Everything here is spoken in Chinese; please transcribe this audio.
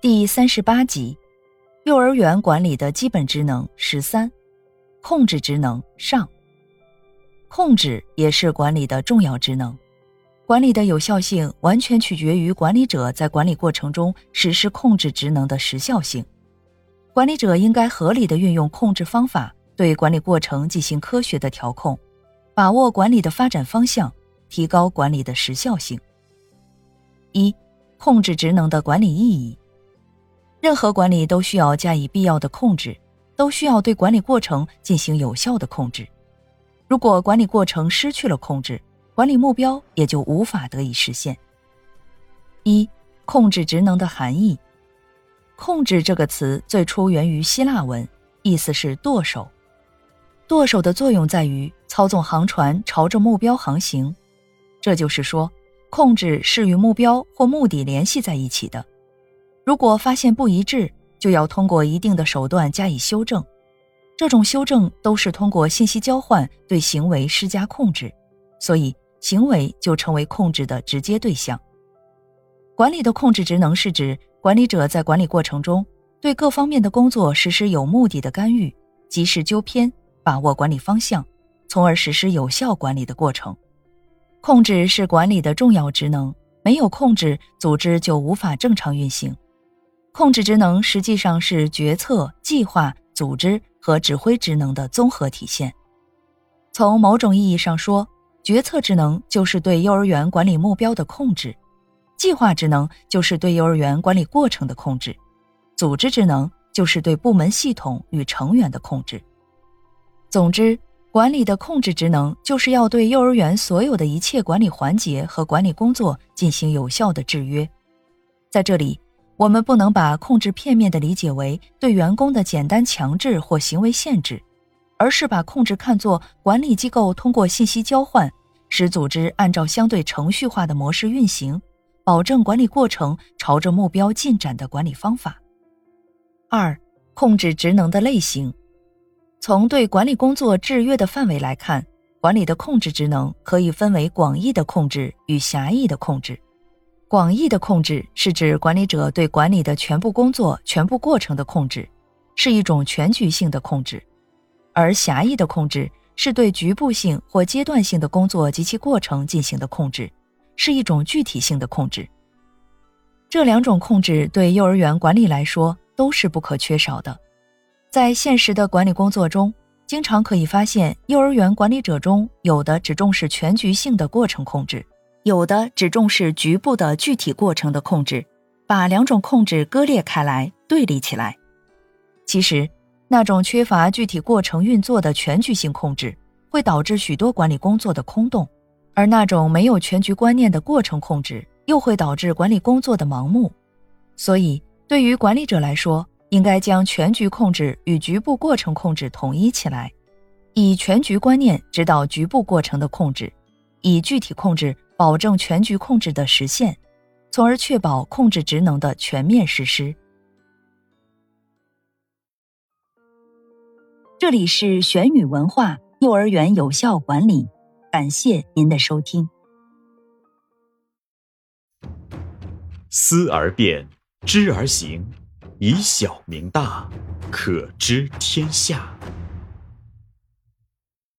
第三十八集，幼儿园管理的基本职能十三，控制职能上。控制也是管理的重要职能，管理的有效性完全取决于管理者在管理过程中实施控制职能的时效性。管理者应该合理的运用控制方法，对管理过程进行科学的调控，把握管理的发展方向，提高管理的时效性。一、控制职能的管理意义。任何管理都需要加以必要的控制，都需要对管理过程进行有效的控制。如果管理过程失去了控制，管理目标也就无法得以实现。一、控制职能的含义。控制这个词最初源于希腊文，意思是舵手。舵手的作用在于操纵航船朝着目标航行，这就是说，控制是与目标或目的联系在一起的。如果发现不一致，就要通过一定的手段加以修正。这种修正都是通过信息交换对行为施加控制，所以行为就成为控制的直接对象。管理的控制职能是指管理者在管理过程中对各方面的工作实施有目的的干预，及时纠偏，把握管理方向，从而实施有效管理的过程。控制是管理的重要职能，没有控制，组织就无法正常运行。控制职能实际上是决策、计划、组织和指挥职能的综合体现。从某种意义上说，决策职能就是对幼儿园管理目标的控制，计划职能就是对幼儿园管理过程的控制，组织职能就是对部门系统与成员的控制。总之，管理的控制职能就是要对幼儿园所有的一切管理环节和管理工作进行有效的制约。在这里。我们不能把控制片面地理解为对员工的简单强制或行为限制，而是把控制看作管理机构通过信息交换，使组织按照相对程序化的模式运行，保证管理过程朝着目标进展的管理方法。二、控制职能的类型，从对管理工作制约的范围来看，管理的控制职能可以分为广义的控制与狭义的控制。广义的控制是指管理者对管理的全部工作、全部过程的控制，是一种全局性的控制；而狭义的控制是对局部性或阶段性的工作及其过程进行的控制，是一种具体性的控制。这两种控制对幼儿园管理来说都是不可缺少的。在现实的管理工作中，经常可以发现，幼儿园管理者中有的只重视全局性的过程控制。有的只重视局部的具体过程的控制，把两种控制割裂开来、对立起来。其实，那种缺乏具体过程运作的全局性控制，会导致许多管理工作的空洞；而那种没有全局观念的过程控制，又会导致管理工作的盲目。所以，对于管理者来说，应该将全局控制与局部过程控制统一起来，以全局观念指导局部过程的控制，以具体控制。保证全局控制的实现，从而确保控制职能的全面实施。这里是玄宇文化幼儿园有效管理，感谢您的收听。思而变，知而行，以小明大，可知天下。